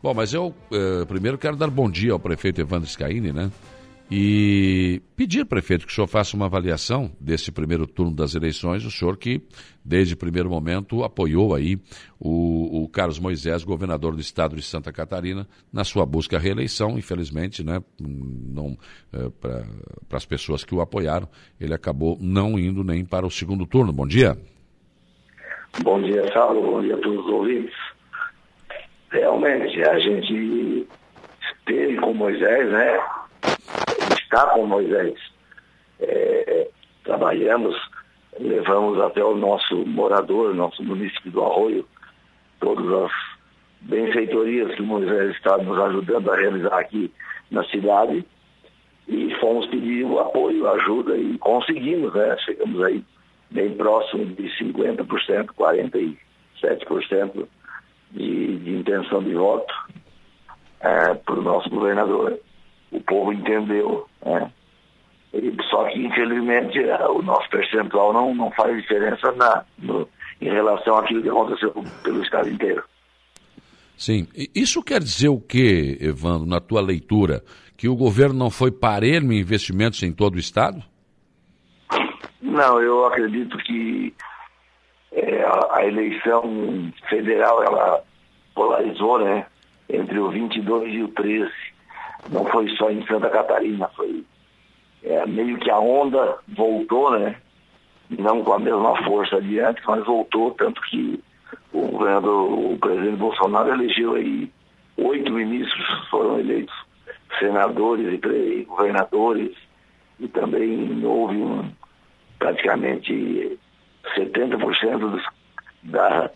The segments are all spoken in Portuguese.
Bom, mas eu uh, primeiro quero dar bom dia ao prefeito Evandro Scaini, né? E pedir, prefeito, que o senhor faça uma avaliação desse primeiro turno das eleições, o senhor que, desde o primeiro momento, apoiou aí o, o Carlos Moisés, governador do estado de Santa Catarina, na sua busca à reeleição. Infelizmente, né, não é, para as pessoas que o apoiram, ele acabou não indo nem para o segundo turno. Bom dia. Bom dia, Saulo. Bom dia a todos os ouvintes. Realmente, a gente esteve com Moisés, né? Está com Moisés. É, trabalhamos, levamos até o nosso morador, nosso município do Arroio, todas as benfeitorias que Moisés está nos ajudando a realizar aqui na cidade. E fomos pedir o apoio, ajuda e conseguimos, né? Chegamos aí bem próximo de 50%, 47% de, de intenção de voto é, para o nosso governador. O povo entendeu, né? E, só que, infelizmente, é, o nosso percentual não, não faz diferença na, no, em relação àquilo que aconteceu pelo Estado inteiro. Sim. Isso quer dizer o que, Evandro, na tua leitura? Que o governo não foi parelho em investimentos em todo o Estado? Não, eu acredito que é, a, a, eleição federal ela polarizou, né? Entre o 22 e o 13. Não foi só em Santa Catarina, foi é, meio que a onda voltou, né? Não com a mesma força adiante, mas voltou, tanto que o governador, o presidente Bolsonaro elegeu aí oito ministros, foram eleitos senadores e governadores, e também houve um, praticamente 70% dos, da,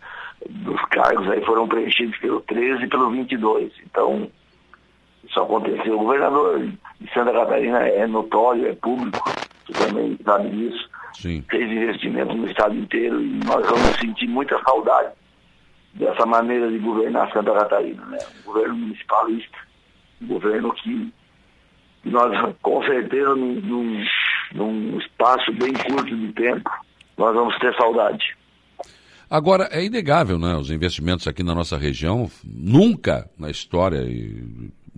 dos cargos aí foram preenchidos pelo 13 e pelo 22. Então, isso aconteceu. O governador de Santa Catarina é notório, é público, você também sabe disso. Sim. Fez investimento no estado inteiro e nós vamos sentir muita saudade dessa maneira de governar Santa Catarina, né? Um governo municipalista, um governo que nós, com certeza, num, num, num espaço bem curto de tempo, nós vamos ter saudade. Agora, é inegável, né? Os investimentos aqui na nossa região, nunca na história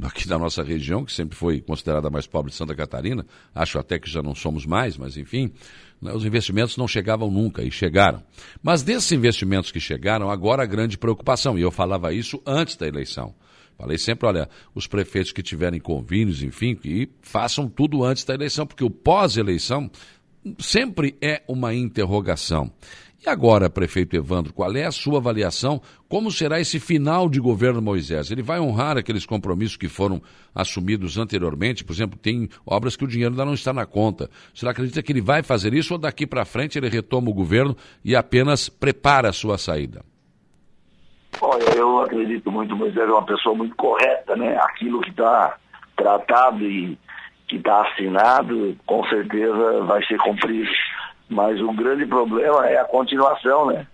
aqui da nossa região, que sempre foi considerada a mais pobre de Santa Catarina, acho até que já não somos mais, mas enfim, né, os investimentos não chegavam nunca e chegaram. Mas desses investimentos que chegaram, agora a grande preocupação, e eu falava isso antes da eleição. Falei sempre, olha, os prefeitos que tiverem convênios, enfim, que façam tudo antes da eleição, porque o pós-eleição sempre é uma interrogação. E agora, prefeito Evandro, qual é a sua avaliação? Como será esse final de governo Moisés? Ele vai honrar aqueles compromissos que foram assumidos anteriormente? Por exemplo, tem obras que o dinheiro ainda não está na conta. Você acredita que ele vai fazer isso ou daqui para frente ele retoma o governo e apenas prepara a sua saída? Olha, eu acredito muito, Moisés é uma pessoa muito correta, né? Aquilo que está tratado e que está assinado, com certeza vai ser cumprido. Mas o grande problema é a continuação, né?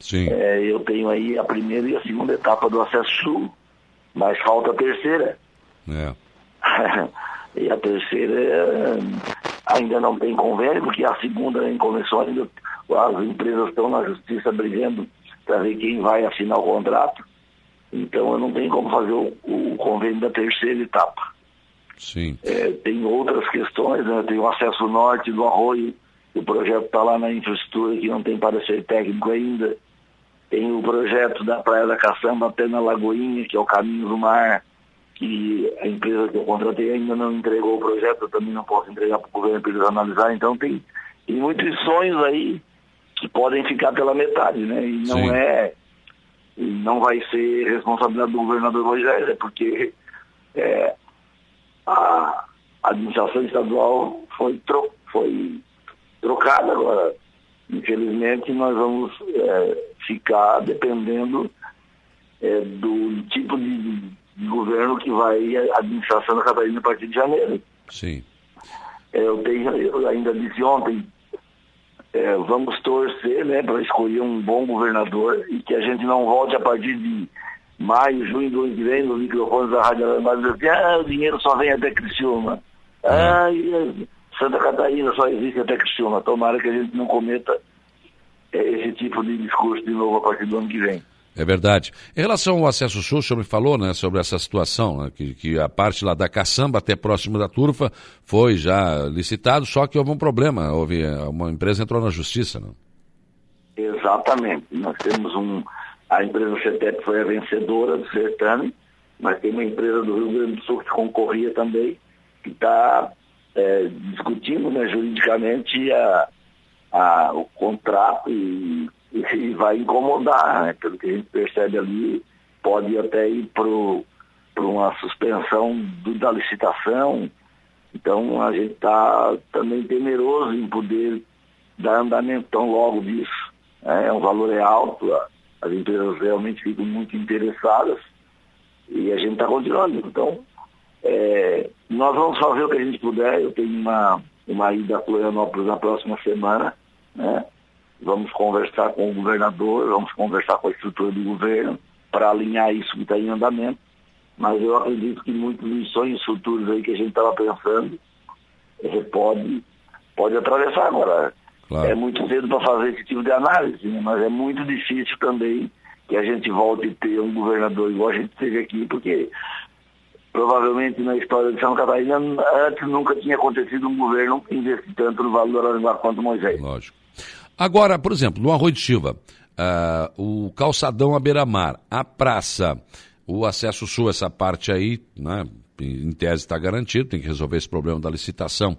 Sim. É, eu tenho aí a primeira e a segunda etapa do acesso sul, mas falta a terceira. É. e a terceira é, ainda não tem convênio, porque a segunda nem começou ainda, as empresas estão na justiça brigando para ver quem vai assinar o contrato. Então eu não tenho como fazer o, o convênio da terceira etapa. Sim. É, tem outras questões, né? tem o acesso norte do arroio, o projeto está lá na infraestrutura que não tem parecer técnico ainda. Tem o projeto da Praia da Caçamba até na Lagoinha, que é o caminho do mar, que a empresa que eu contratei ainda não entregou o projeto, eu também não posso entregar para o governo para eles analisar. Então tem, tem muitos sonhos aí que podem ficar pela metade, né? E não Sim. é. Não vai ser responsabilidade do governador Moisés, é porque é, a administração estadual foi, tro, foi trocada agora. Infelizmente nós vamos é, ficar dependendo é, do tipo de, governo que vai a administração da Catarina a partir de janeiro. Sim. É, eu, tenho, eu ainda disse ontem, é, vamos torcer né, para escolher um bom governador e que a gente não volte a partir de maio, junho do ano que vem, nos microfones da Rádio Alemã, dizer ah, o dinheiro só vem até Criciúma. É. Ah, Santa Catarina só existe até Criciúma. Tomara que a gente não cometa é, esse tipo de discurso de novo a partir do ano que vem. É verdade. Em relação ao acesso sul, o senhor me falou né, sobre essa situação, né, que, que, a parte lá da caçamba até próximo da turfa foi já licitado, só que houve um problema, houve uma empresa entrou na justiça. Não? Exatamente. Nós temos um. A empresa CETEP foi a vencedora do certame, mas tem uma empresa do Rio Grande do Sul que concorria também, que está é, discutindo né, juridicamente a, a, o contrato e, e vai incomodar, né? pelo que a gente percebe ali, pode até ir para uma suspensão do, da licitação. Então a gente está também temeroso em poder dar andamento tão logo disso. Né? O valor é alto, as empresas realmente ficam muito interessadas e a gente está continuando. Então, é, nós vamos fazer o que a gente puder. Eu tenho uma, uma ida a Florianópolis na próxima semana. Né? Vamos conversar com o governador, vamos conversar com a estrutura do governo para alinhar isso que está em andamento. Mas eu acredito que muitos dos sonhos futuros aí que a gente estava pensando é, pode, pode atravessar agora. Claro. É muito cedo para fazer esse tipo de análise, né? mas é muito difícil também que a gente volte a ter um governador igual a gente teve aqui, porque provavelmente na história de São Catarina antes nunca tinha acontecido um governo que investisse tanto no Vale do Araranguá quanto Moisés. Lógico. Agora, por exemplo, no Arroio de Silva, uh, o calçadão à beira-mar, a praça, o acesso sul, essa parte aí, né, em tese está garantido, tem que resolver esse problema da licitação.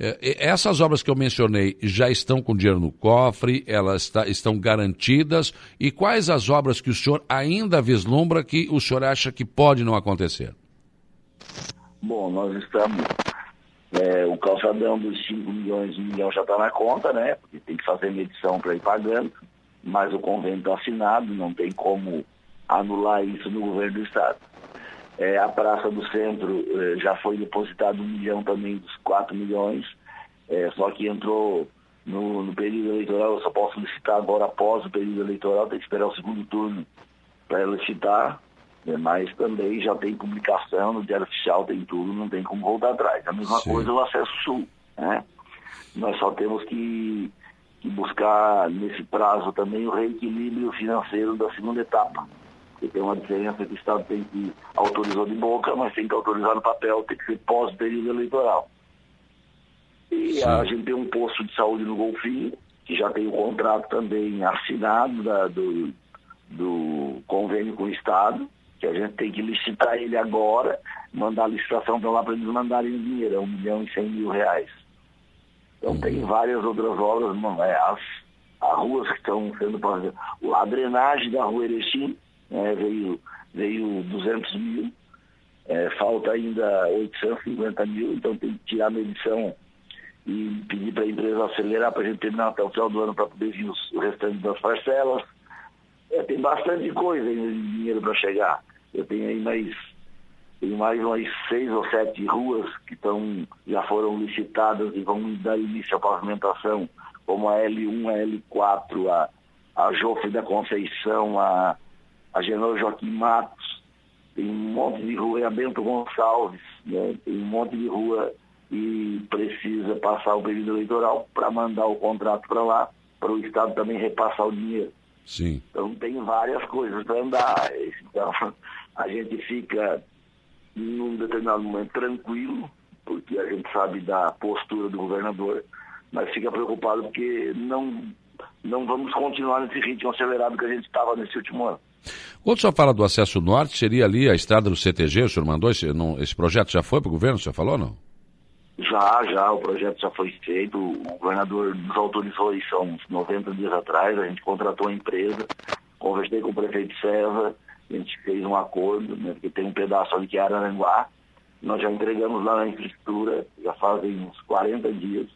É, essas obras que eu mencionei já estão com dinheiro no cofre, elas está, estão garantidas. E quais as obras que o senhor ainda vislumbra que o senhor acha que pode não acontecer? Bom, nós estamos. É, o calçadão dos 5 milhões, 1 milhão já está na conta, né? Porque tem que fazer medição para ir pagando, mas o convênio está assinado, não tem como anular isso no governo do Estado. É, a Praça do Centro é, já foi depositado um milhão também dos 4 milhões, é, só que entrou no, no, período eleitoral, eu só posso licitar agora após o período eleitoral, tem que esperar o segundo turno para licitar, né, mas também já tem publicação no Diário Oficial, tem tudo, não tem como voltar atrás. A mesma Sim. coisa o acesso sul. Né? Nós só temos que, que buscar nesse prazo também o reequilíbrio financeiro da segunda etapa porque tem uma diferença que o Estado tem que autorizar de boca, mas tem que autorizar no papel, tem que ser pós-período eleitoral. E Sim. a gente tem um posto de saúde no Golfinho, que já tem o um contrato também assinado da, do, do convênio com o Estado, que a gente tem que licitar ele agora, mandar a licitação para lá para eles mandarem o dinheiro, é um milhão e cem mil reais. Então uhum. tem várias outras obras, é, as, as ruas que estão sendo a drenagem da rua Erechim, é, veio, veio 200 mil, é, falta ainda 850 mil, então tem que tirar a medição e pedir para a empresa acelerar para a gente terminar até o final do ano para poder vir os, o restante das parcelas. É, tem bastante coisa ainda de dinheiro para chegar. Eu tenho aí mais, tenho mais umas seis ou sete ruas que tão, já foram licitadas e vão dar início à pavimentação, como a L1, a L4, a, a Jofre da Conceição, a a General Joaquim Matos, tem um monte de rua, é a Bento Gonçalves, né? tem um monte de rua e precisa passar o período eleitoral para mandar o contrato para lá, para o Estado também repassar o dinheiro. Sim. Então tem várias coisas para andar. Então a gente fica num determinado momento tranquilo, porque a gente sabe da postura do governador, mas fica preocupado porque não, não vamos continuar nesse ritmo acelerado que a gente estava nesse último ano. Quando o senhor fala do acesso norte, seria ali a estrada do CTG, o senhor mandou, esse, não, esse projeto já foi para o governo, o senhor falou não? Já, já, o projeto já foi feito, o governador nos autorizou isso há uns 90 dias atrás, a gente contratou a empresa, conversei com o prefeito César, a gente fez um acordo, né, porque tem um pedaço ali que é Araranguá, nós já entregamos lá na infraestrutura, já fazem uns 40 dias,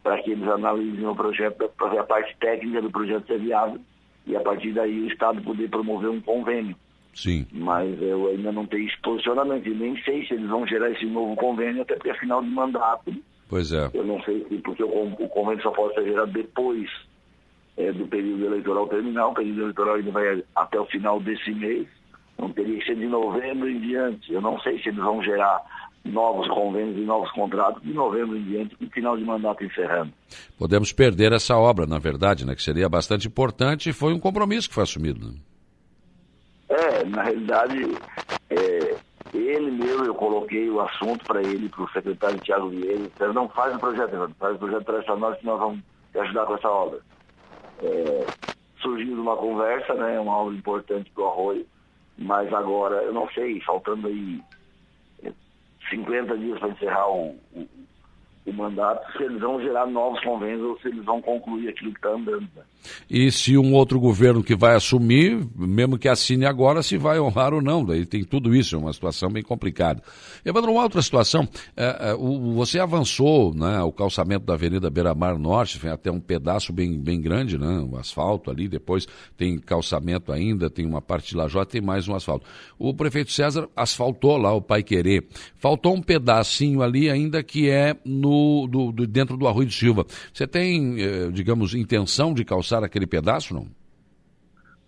para que eles analisem o projeto, para ver a parte técnica do projeto ser viável e a partir daí o Estado poder promover um convênio. Sim. Mas eu ainda não tenho esse posicionamento e nem sei se eles vão gerar esse novo convênio, até porque é final de mandato. Pois é. Eu não sei se, porque o, convênio só pode ser gerado depois é, do período eleitoral terminar. O período eleitoral ainda vai até o final desse mês. Não teria que ser de novembro em diante. Eu não sei se eles vão gerar novos convênios e novos contratos de novembro em diante, com final de mandato encerrando. Podemos perder essa obra, na verdade, né, que seria bastante importante e foi um compromisso que foi assumido. Né? na realidade, é, ele mesmo, eu coloquei o assunto para ele, para o secretário Tiago Vieira, ele não faz o projeto, faz o projeto para nós que nós vamos te ajudar com essa obra. É, surgiu uma conversa, né, uma obra importante para o Arroio, mas agora, eu não sei, faltando aí 50 dias para encerrar o, o, o mandato, se eles vão gerar novos convênios ou se eles vão concluir aquilo que está andando. Né? E se um outro governo que vai assumir, mesmo que assine agora, se vai honrar ou não. Daí tem tudo isso, é uma situação bem complicada. Evandro, uma outra situação, é, é, o, você avançou né, o calçamento da Avenida Beira Mar Norte, tem até um pedaço bem, bem grande, né, o asfalto ali, depois tem calçamento ainda, tem uma parte de lajota, tem mais um asfalto. O prefeito César asfaltou lá o Pai Querer. Faltou um pedacinho ali ainda que é no, do, do dentro do Arroio de Silva. Você tem, eh, digamos, intenção de calçar aquele pedaço, não?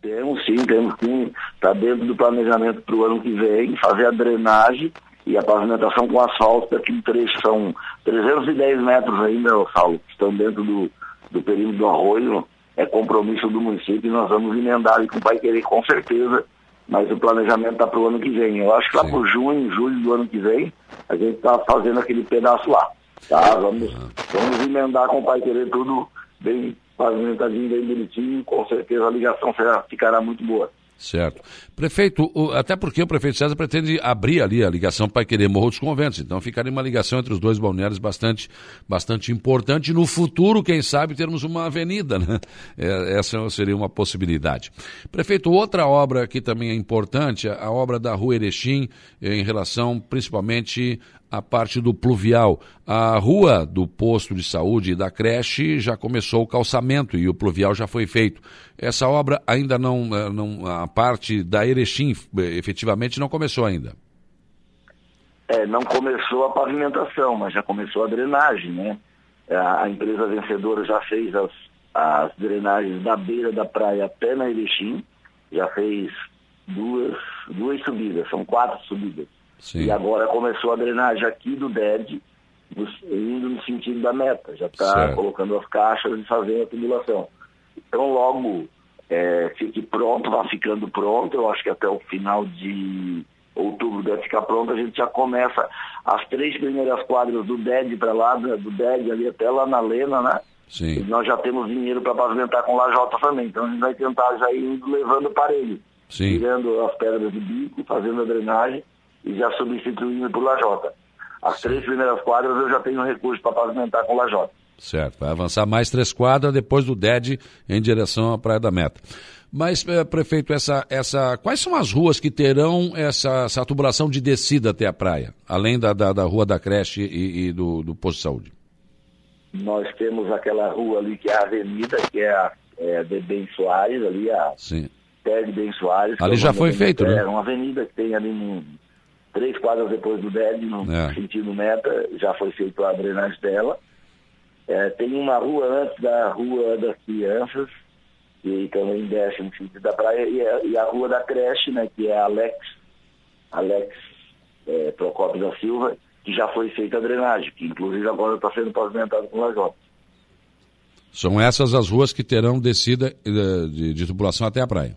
Temos sim, temos sim. Está dentro do planejamento para o ano que vem, fazer a drenagem e a pavimentação com asfalto daquele trecho. São 310 metros ainda, Saulo, que estão dentro do, do perímetro do arroio. É compromisso do município e nós vamos emendar ali com o Pai Querer, com certeza. Mas o planejamento está para o ano que vem. Eu acho que lá por junho, julho do ano que vem, a gente está fazendo aquele pedaço lá. Tá? Vamos, vamos emendar com o Pai Querer tudo bem pavimentadinho, bem bonitinho, com certeza a ligação será, ficará muito boa. Certo. Prefeito, até porque o prefeito César pretende abrir ali a ligação para querer Morro dos Conventos, então ficaria uma ligação entre os dois balneários bastante, bastante importante. No futuro, quem sabe, termos uma avenida, né? É, essa seria uma possibilidade. Prefeito, outra obra que também é importante, a obra da Rua Erechim, em relação principalmente a parte do pluvial. A rua do posto de saúde e da creche já começou o calçamento e o pluvial já foi feito. Essa obra ainda não, eh, não a parte da Erechim eh, efetivamente não começou ainda. É, não começou a pavimentação, mas já começou a drenagem, né? A, empresa vencedora já fez as, as drenagens da beira da praia até na Erechim, já fez duas, duas subidas, são quatro subidas. Sim. E agora começou a drenagem aqui do DED, indo no sentido da meta. Já está colocando as caixas e fazendo a tubulação. Então, logo é, fique pronto, vá ficando pronto. Eu acho que até o final de outubro deve ficar pronto. A gente já começa as três primeiras quadras do DED para lá, do DED ali até lá na Lena, né? Sim. E nós já temos dinheiro para pavimentar com lajota também. Então a gente vai tentar já ir indo levando parelho. Sim. Tirando as pedras de bico, fazendo a drenagem e já substituindo por lajota. As três primeiras quadras eu já tenho recurso para pavimentar com lajota. Certo, vai avançar mais três quadras depois do DED em direção à Praia da Meta. Mas, eh, prefeito, essa, essa, quais são as ruas que terão essa, essa tubulação de descida até a praia, além da, da, da rua da creche e, e do, do posto de saúde? Nós temos aquela rua ali que é a avenida, que é a é, de Ben Soares, ali a Sim. Pé Ben Soares. Ali já foi feito, é, né? É uma avenida que tem ali no, três quadras depois do DED, no é. sentido meta, já foi feito a drenagem dela. É, tem uma rua antes da Rua das Crianças, que também desce no sentido da praia, e a, e a Rua da Creche, né, que é Alex, Alex é, Procópio da Silva, que já foi feita a drenagem, que inclusive agora está sendo pavimentado com lajota. São essas as ruas que terão descida de, de, de tubulação até a praia.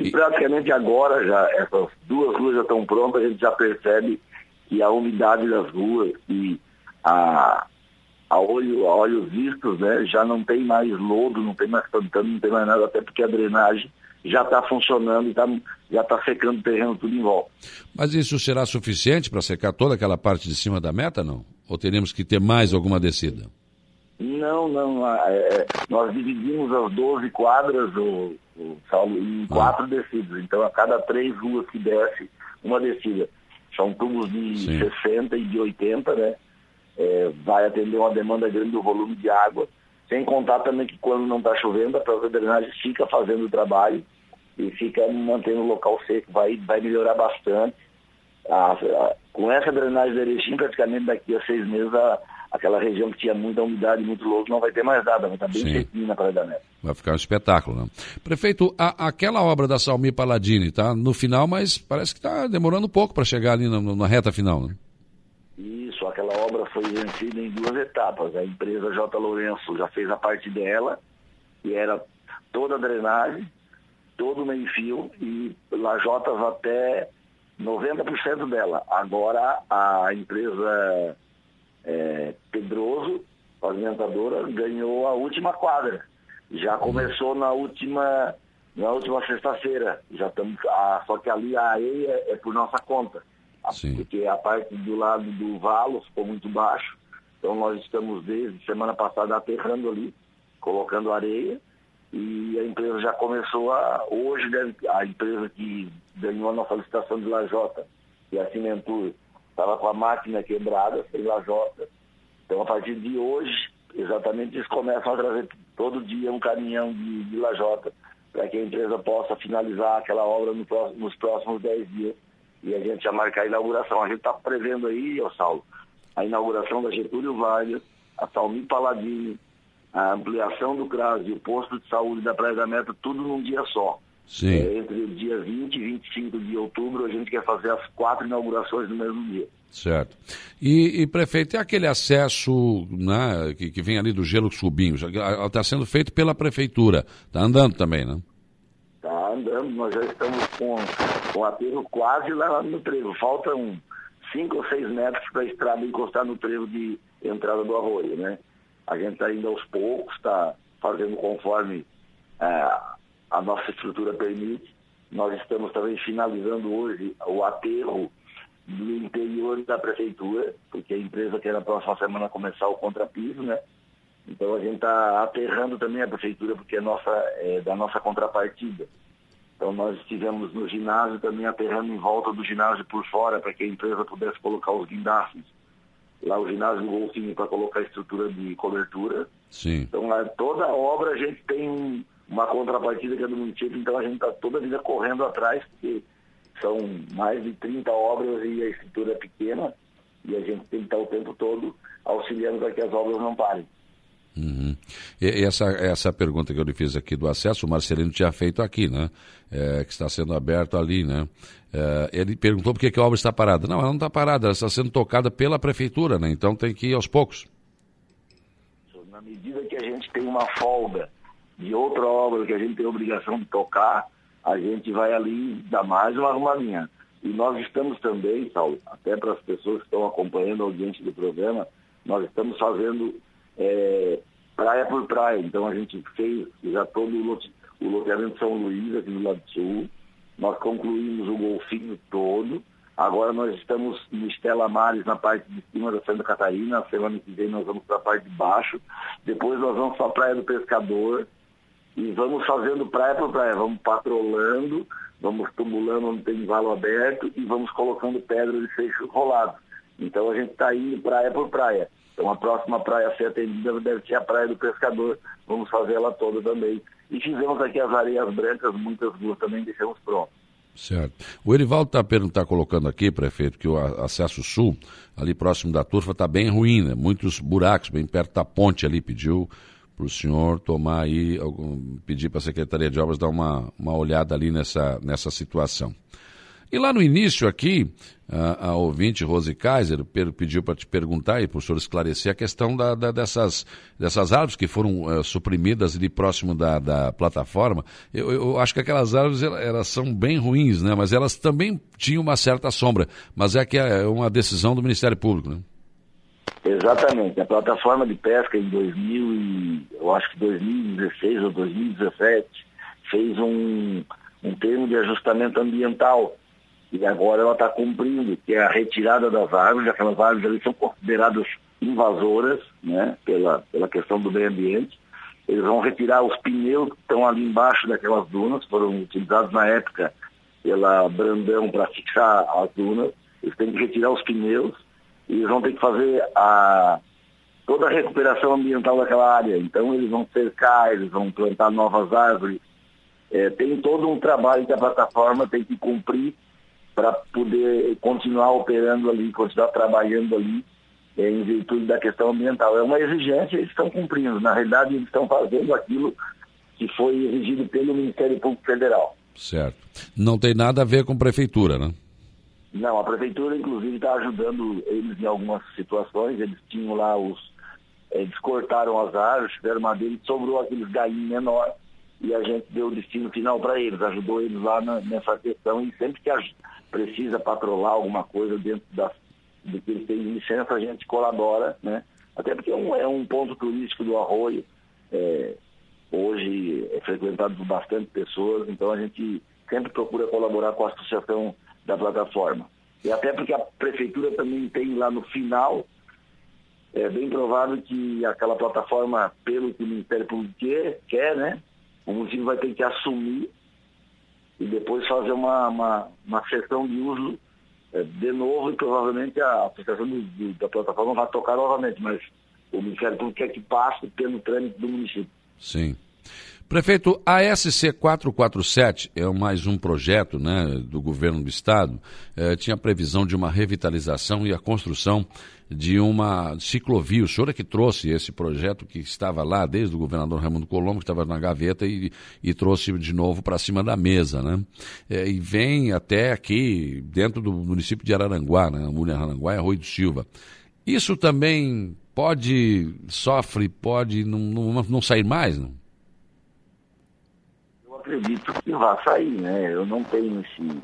E praticamente agora já, essas duas ruas já estão prontas, a gente já percebe que a umidade das ruas e a, a, olho, a olhos vistos, né, já não tem mais lodo, não tem mais pantano, não tem mais nada, até porque a drenagem já está funcionando e tá, já está secando o terreno tudo em volta. Mas isso será suficiente para secar toda aquela parte de cima da meta, não? Ou teremos que ter mais alguma descida? Não, não. É, nós dividimos as 12 quadras, o, o Saulo, em ah. quatro descidas. Então, a cada três ruas que desce, uma descida. São tubos de Sim. 60 e de 80, né? É, vai atender uma demanda grande do volume de água. Sem contar também que quando não está chovendo, a própria drenagem fica fazendo o trabalho e fica mantendo o local seco. Vai, vai melhorar bastante. A, a, com essa drenagem da Erechim, praticamente daqui a seis meses, a, aquela região que tinha muita umidade, muito louco, não vai ter mais nada, vai estar bem sequinho na Praia da Neve. Vai ficar um espetáculo, né? Prefeito, a, aquela obra da Salmi Paladini tá no final, mas parece que está demorando um pouco para chegar ali na, na, reta final, né? Isso, aquela obra foi vencida em duas etapas. A empresa J. Lourenço já fez a parte dela, que era toda a drenagem, todo o meio-fio e lajotas até 90% dela. Agora a empresa é, Pedroso, pavimentadora, ganhou a última quadra. Já começou na última na última sexta-feira. Já estamos. Ah, só que ali a areia é por nossa conta. Sim. Porque a parte do lado do valo ficou muito baixo. Então nós estamos desde semana passada aterrando ali, colocando areia. E a empresa já começou a. Hoje deve, a empresa que ganhou a nossa licitação de lajota, e a Cimentur, estava com a máquina quebrada, sem lajota. Então a partir de hoje, exatamente eles começam a trazer todo dia um caminhão de, de lajota para que a empresa possa finalizar aquela obra no próximo, nos próximos 10 dias e a gente já marcar a inauguração. A gente está prevendo aí, ó Saulo, a inauguração da Getúlio Vargas, a Salmi Paladini, a ampliação do CRAS e o posto de saúde da Praia da Meta, tudo num dia só. Sim. É, entre o dia 20 e 25 de outubro, a gente quer fazer as quatro inaugurações no mesmo dia. Certo. E, e prefeito, é aquele acesso né, que, que vem ali do Gelo Subinho, está sendo feito pela prefeitura, está andando também, né? Está andando, nós já estamos com, com o aterro quase lá no trevo. Faltam cinco ou seis metros para a estrada encostar no trevo de entrada do arroio, né? A gente está indo aos poucos, está fazendo conforme é, a nossa estrutura permite. Nós estamos também finalizando hoje o aterro do interior da prefeitura, porque a empresa quer na próxima semana começar o contrapiso, né? Então a gente está aterrando também a prefeitura, porque é, nossa, é da nossa contrapartida. Então nós estivemos no ginásio também aterrando em volta do ginásio por fora, para que a empresa pudesse colocar os guindastes. Lá o ginásio do Golfinho para colocar a estrutura de cobertura. Sim. Então lá, toda obra a gente tem uma contrapartida que é do município, então a gente está toda a vida correndo atrás, porque são mais de 30 obras e a estrutura é pequena, e a gente tem que estar o tempo todo auxiliando para que as obras não parem. Uhum. E essa, essa pergunta que eu lhe fiz aqui do acesso, o Marcelino tinha feito aqui, né? É, que está sendo aberto ali, né? É, ele perguntou por que, que a obra está parada. Não, ela não está parada, ela está sendo tocada pela prefeitura, né? Então tem que ir aos poucos. Na medida que a gente tem uma folga de outra obra que a gente tem obrigação de tocar, a gente vai ali dar mais uma arrumadinha. E nós estamos também, Saulo, até para as pessoas que estão acompanhando a audiência do programa, nós estamos fazendo é, praia por praia. Então a gente fez já todo o, lote, o loteamento São Luís, aqui no lado sul. Nós concluímos o golfinho todo. Agora nós estamos no Estela Mares, na parte de cima da Santa Catarina. A semana que vem nós vamos para a parte de baixo. Depois nós vamos para a Praia do Pescador e vamos fazendo praia por praia, vamos patrolando, vamos tumulando onde tem valo aberto e vamos colocando pedra de seixo rolado. Então a gente está indo praia por praia. Então a próxima praia a ser atendida deve ser a Praia do Pescador, vamos fazer ela toda também. E fizemos aqui as areias brancas, muitas duas também deixamos prontas. Certo. O Erivaldo está tá colocando aqui, prefeito, que o acesso sul, ali próximo da turfa, está bem ruim, né? Muitos buracos, bem perto da ponte ali, pediu para o senhor tomar aí, pedir para a Secretaria de Obras dar uma, uma olhada ali nessa, nessa situação. E lá no início aqui, a, a ouvinte Rose Kaiser pediu para te perguntar e para o senhor esclarecer a questão da, da, dessas, dessas árvores que foram uh, suprimidas ali próximo da, da plataforma. Eu, eu, acho que aquelas árvores elas são bem ruins, né? mas elas também tinham uma certa sombra. Mas é que é uma decisão do Ministério Público. Né? Exatamente. A plataforma de pesca em 2000 e, eu acho que 2016 ou 2017 fez um, um termo de ajustamento ambiental e agora ela está cumprindo, que é a retirada das árvores, aquelas árvores ali são consideradas invasoras, né, pela, pela questão do meio ambiente. Eles vão retirar os pneus que estão ali embaixo daquelas dunas, foram utilizados na época pela Brandão para fixar as dunas. Eles têm que retirar os pneus eles vão ter que fazer a, toda a recuperação ambiental daquela área. Então eles vão cercar, eles vão plantar novas árvores. É, tem todo um trabalho que a plataforma tem que cumprir para poder continuar operando ali, continuar trabalhando ali é, em virtude da questão ambiental. É uma exigência eles estão cumprindo. Na realidade, eles estão fazendo aquilo que foi exigido pelo Ministério Público Federal. Certo. Não tem nada a ver com prefeitura, né? Não, a prefeitura, inclusive, está ajudando eles em algumas situações. Eles tinham lá os. Eles cortaram as árvores, fizeram madeira e sobrou aqueles galinhos menores. e a gente deu o destino final para eles, ajudou eles lá na, nessa questão e sempre que a, precisa patrolar alguma coisa dentro da, do que eles têm licença, a gente colabora, né? Até porque é um, é um ponto turístico do Arroio, é, hoje é frequentado por bastante pessoas, então a gente sempre procura colaborar com a associação da plataforma. E até porque a prefeitura também tem lá no final, é bem provável que aquela plataforma, pelo que o Ministério Público quer, né? O município vai ter que assumir e depois fazer uma, uma, uma sessão de uso é, de novo e provavelmente a associação do, do, da plataforma vai tocar novamente, mas o Ministério Público quer que passe pelo trâmite do município. Sim. Prefeito, a SC 447 é mais um projeto né, do governo do estado. É, tinha previsão de uma revitalização e a construção de uma ciclovia. O senhor é que trouxe esse projeto que estava lá desde o governador Raimundo Colombo, que estava na gaveta, e, e trouxe de novo para cima da mesa. Né? É, e vem até aqui, dentro do município de Araranguá, né? Araranguá é Rui do Silva. Isso também pode, sofre, pode não, não, não sair mais? Não? Acredito que vai sair, né? Eu não tenho esse,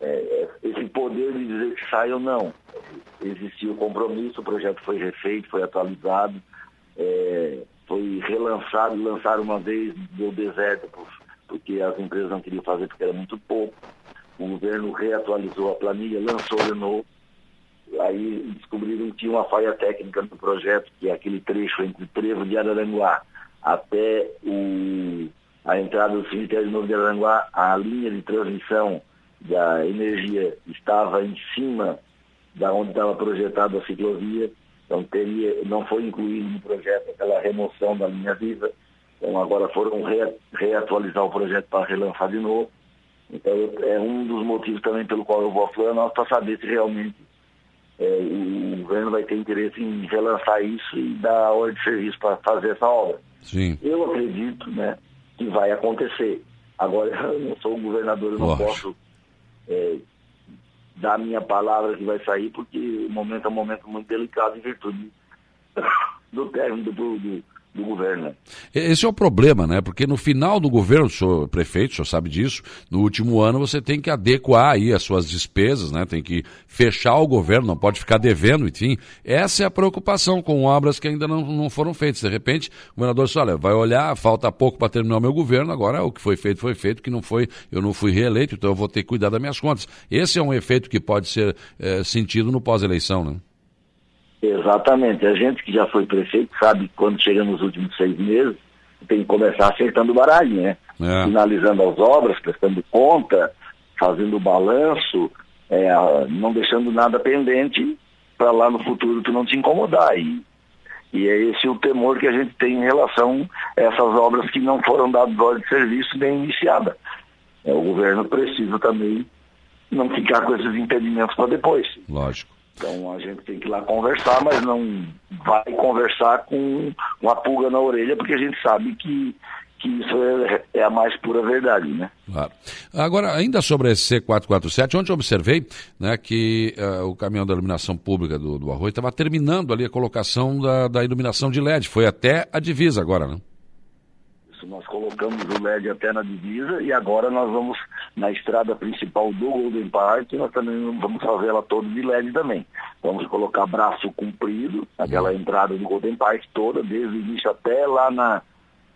é, esse poder de dizer que sai ou não. Existiu o compromisso, o projeto foi refeito, foi atualizado, é, foi relançado, lançaram uma vez, deu deserto, porque as empresas não queriam fazer porque era muito pouco. O governo reatualizou a planilha, lançou de novo. Aí descobriram que tinha uma falha técnica no projeto, que é aquele trecho entre Trevo de Araranguá até o a entrada do cemitério de Novo de Aranguá, a linha de transmissão da energia estava em cima da onde estava projetada a ciclovia, então teria, não foi incluído no projeto aquela remoção da linha viva, então agora foram re, reatualizar o projeto para relançar de novo. Então é um dos motivos também pelo qual eu vou a Florianópolis para saber se realmente é, o governo vai ter interesse em relançar isso e dar a hora de serviço para fazer essa obra. Sim. Eu acredito, né, que vai acontecer. Agora, eu não sou governador, eu não Lógico. posso é, dar minha palavra que vai sair, porque o momento é um momento muito delicado em virtude do término do, do, do governo. Esse é o problema, né? Porque no final do governo, o senhor prefeito, o senhor sabe disso, no último ano você tem que adequar aí as suas despesas, né? Tem que fechar o governo, não pode ficar devendo, enfim. Essa é a preocupação com obras que ainda não, não foram feitas. De repente, o governador disse, olha, vai olhar, falta pouco para terminar o meu governo, agora o que foi feito foi feito, que não foi, eu não fui reeleito, então eu vou ter que cuidar das minhas contas. Esse é um efeito que pode ser é, sentido no pós-eleição, né? Exatamente. A gente que já foi prefeito sabe que quando chega nos últimos seis meses, tem que começar acertando o baralho, né? É. Finalizando as obras, prestando conta, fazendo o balanço, é, não deixando nada pendente para lá no futuro tu não te incomodar. E, e é esse o temor que a gente tem em relação a essas obras que não foram dadas ordem de serviço nem iniciada. É, o governo precisa também não ficar com esses impedimentos para depois. Lógico. Então a gente tem que ir lá conversar, mas não vai conversar com uma pulga na orelha, porque a gente sabe que, que isso é, é a mais pura verdade, né? Claro. Agora, ainda sobre esse C447, ontem eu observei né, que uh, o caminhão da iluminação pública do, do Arroio estava terminando ali a colocação da, da iluminação de LED. Foi até a divisa agora, né? Isso, nós colocamos o LED até na divisa e agora nós vamos na estrada principal do Golden Park, nós também vamos fazer ela toda de LED também. Vamos colocar braço comprido, aquela entrada do Golden Park toda, desde o início até lá na,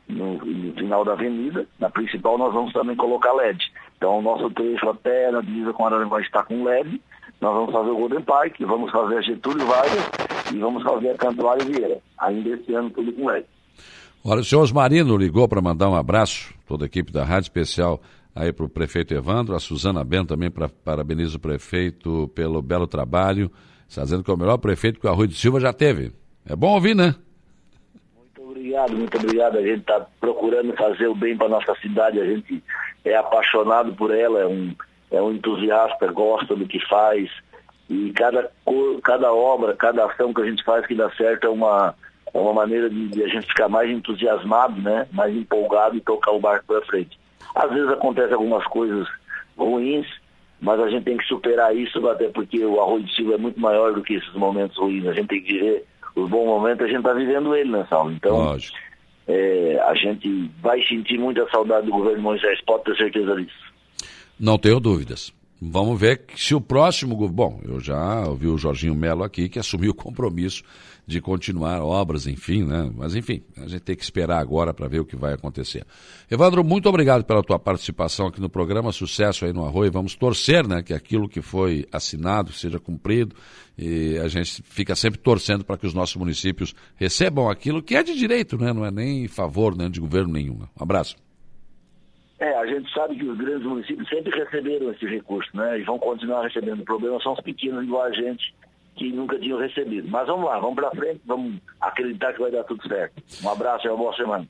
no, no, final da avenida. Na principal nós vamos também colocar LED. Então o nosso trecho até na divisa com Araranguá está com LED. Nós vamos fazer o Golden Park, vamos fazer a Getúlio Vargas e vamos fazer a Cantuária Vieira. Ainda esse ano tudo com LED. Olha, o senhor Osmarino ligou para mandar um abraço, toda a equipe da Rádio Especial, aí para o prefeito Evandro, a Suzana Bento também para parabeniza o prefeito pelo belo trabalho, está dizendo que é o melhor prefeito que o Arroio de Silva já teve. É bom ouvir, né? Muito obrigado, muito obrigado. A gente está procurando fazer o bem para nossa cidade, a gente é apaixonado por ela, é um, é um entusiasta, gosta do que faz, e cada, cada obra, cada ação que a gente faz que dá certo é uma é uma maneira de, de, a gente ficar mais entusiasmado, né? mais empolgado e tocar o barco para frente. Às vezes acontecem algumas coisas ruins, mas a gente tem que superar isso, até porque o arroz de Silva é muito maior do que esses momentos ruins. A gente tem que viver os bons momentos, a gente está vivendo ele, né, Saulo? Então, é, a gente vai sentir muita saudade do governo Moisés, pode ter certeza disso. Não tenho dúvidas. Vamos ver se o próximo. Bom, eu já ouvi o Jorginho Melo aqui que assumiu o compromisso de continuar obras, enfim, né? Mas enfim, a gente tem que esperar agora para ver o que vai acontecer. Evandro, muito obrigado pela tua participação aqui no programa. Sucesso aí no Arroio. Vamos torcer, né, que aquilo que foi assinado seja cumprido e a gente fica sempre torcendo para que os nossos municípios recebam aquilo que é de direito, né? Não é nem favor né, de governo nenhum. Um abraço. É, a gente sabe que os grandes municípios sempre receberam esse recurso, né? E vão continuar recebendo. O problema são os pequenos igual a gente que nunca tinham recebido. Mas vamos lá, vamos para frente, vamos acreditar que vai dar tudo certo. Um abraço e uma boa semana.